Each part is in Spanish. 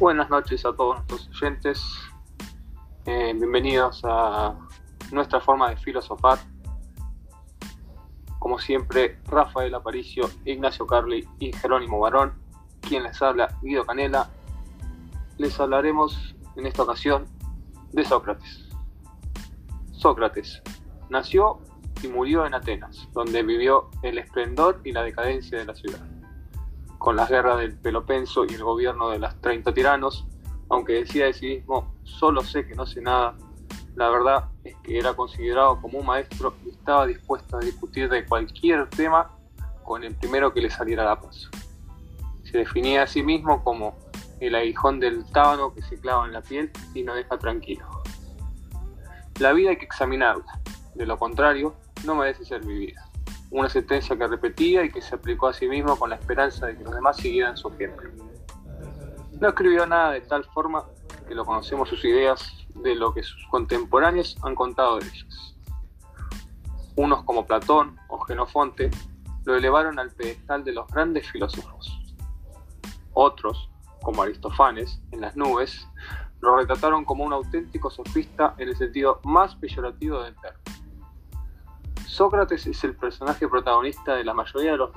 Buenas noches a todos nuestros oyentes. Eh, bienvenidos a nuestra forma de filosofar. Como siempre, Rafael Aparicio, Ignacio Carli y Jerónimo Barón, quien les habla, Guido Canela. Les hablaremos en esta ocasión de Sócrates. Sócrates nació y murió en Atenas, donde vivió el esplendor y la decadencia de la ciudad con las guerras del Pelopenso y el gobierno de las 30 tiranos, aunque decía de sí mismo, solo sé que no sé nada, la verdad es que era considerado como un maestro y estaba dispuesto a discutir de cualquier tema con el primero que le saliera la paz. Se definía a sí mismo como el aguijón del tábano que se clava en la piel y no deja tranquilo. La vida hay que examinarla, de lo contrario, no merece ser vivida una sentencia que repetía y que se aplicó a sí mismo con la esperanza de que los demás siguieran su ejemplo. No escribió nada de tal forma que lo conocemos sus ideas de lo que sus contemporáneos han contado de ellas. Unos como Platón o Genofonte lo elevaron al pedestal de los grandes filósofos. Otros, como Aristófanes, en las nubes, lo retrataron como un auténtico sofista en el sentido más peyorativo del término. Sócrates es el personaje protagonista de la mayoría de los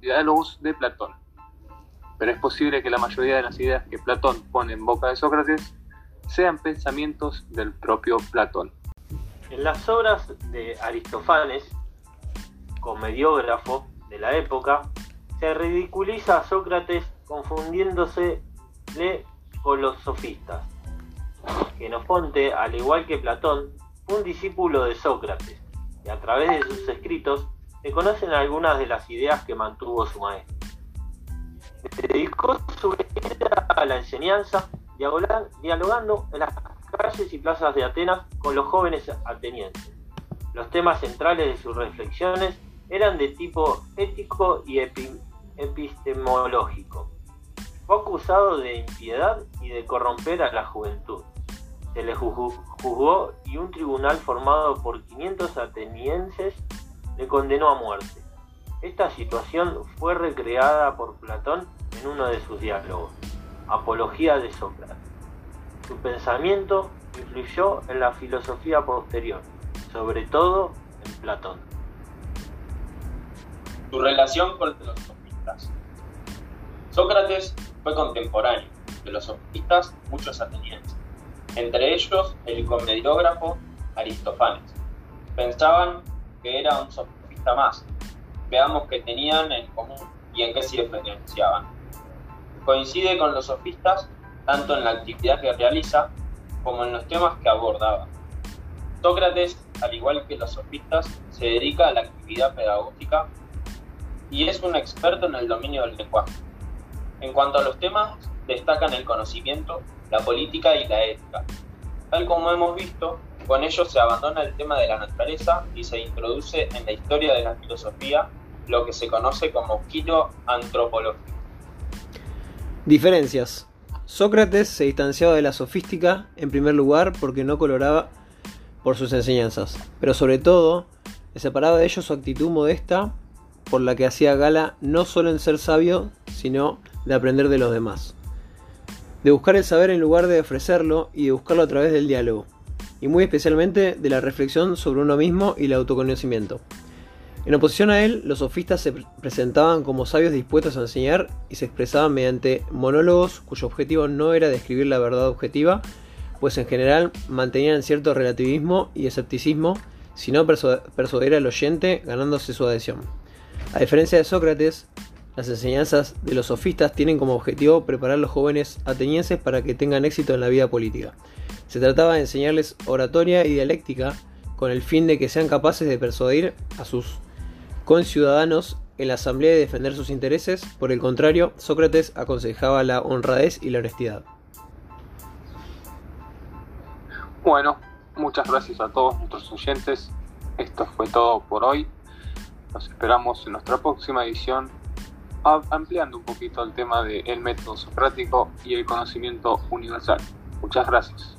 diálogos de Platón, pero es posible que la mayoría de las ideas que Platón pone en boca de Sócrates sean pensamientos del propio Platón. En las obras de Aristófanes, comediógrafo de la época, se ridiculiza a Sócrates confundiéndose con los sofistas. Genofonte, al igual que Platón, un discípulo de Sócrates a través de sus escritos se conocen algunas de las ideas que mantuvo su maestro. Dedicó su vida a la enseñanza, dialogando en las calles y plazas de Atenas con los jóvenes atenienses. Los temas centrales de sus reflexiones eran de tipo ético y epistemológico. Fue acusado de impiedad y de corromper a la juventud se le juzgó y un tribunal formado por 500 atenienses le condenó a muerte. Esta situación fue recreada por Platón en uno de sus diálogos, Apología de Sócrates. Su pensamiento influyó en la filosofía posterior, sobre todo en Platón. Su relación con los sofistas. Sócrates fue contemporáneo de los sofistas muchos atenienses entre ellos el comediógrafo Aristófanes. Pensaban que era un sofista más. Veamos qué tenían en común y en qué se diferenciaban. Coincide con los sofistas tanto en la actividad que realiza como en los temas que abordaba. Sócrates, al igual que los sofistas, se dedica a la actividad pedagógica y es un experto en el dominio del lenguaje. En cuanto a los temas, destacan el conocimiento la política y la ética. Tal como hemos visto, con ello se abandona el tema de la naturaleza y se introduce en la historia de la filosofía lo que se conoce como quito antropológico. Diferencias. Sócrates se distanciaba de la sofística en primer lugar porque no coloraba por sus enseñanzas, pero sobre todo le separaba de ello su actitud modesta por la que hacía gala no solo en ser sabio, sino de aprender de los demás de buscar el saber en lugar de ofrecerlo y de buscarlo a través del diálogo, y muy especialmente de la reflexión sobre uno mismo y el autoconocimiento. En oposición a él, los sofistas se presentaban como sabios dispuestos a enseñar y se expresaban mediante monólogos cuyo objetivo no era describir la verdad objetiva, pues en general mantenían cierto relativismo y escepticismo, sino persuadir al oyente ganándose su adhesión. A diferencia de Sócrates, las enseñanzas de los sofistas tienen como objetivo preparar a los jóvenes atenienses para que tengan éxito en la vida política. Se trataba de enseñarles oratoria y dialéctica con el fin de que sean capaces de persuadir a sus conciudadanos en la asamblea y defender sus intereses. Por el contrario, Sócrates aconsejaba la honradez y la honestidad. Bueno, muchas gracias a todos nuestros oyentes. Esto fue todo por hoy. Los esperamos en nuestra próxima edición ampliando un poquito el tema del método socrático y el conocimiento universal. Muchas gracias.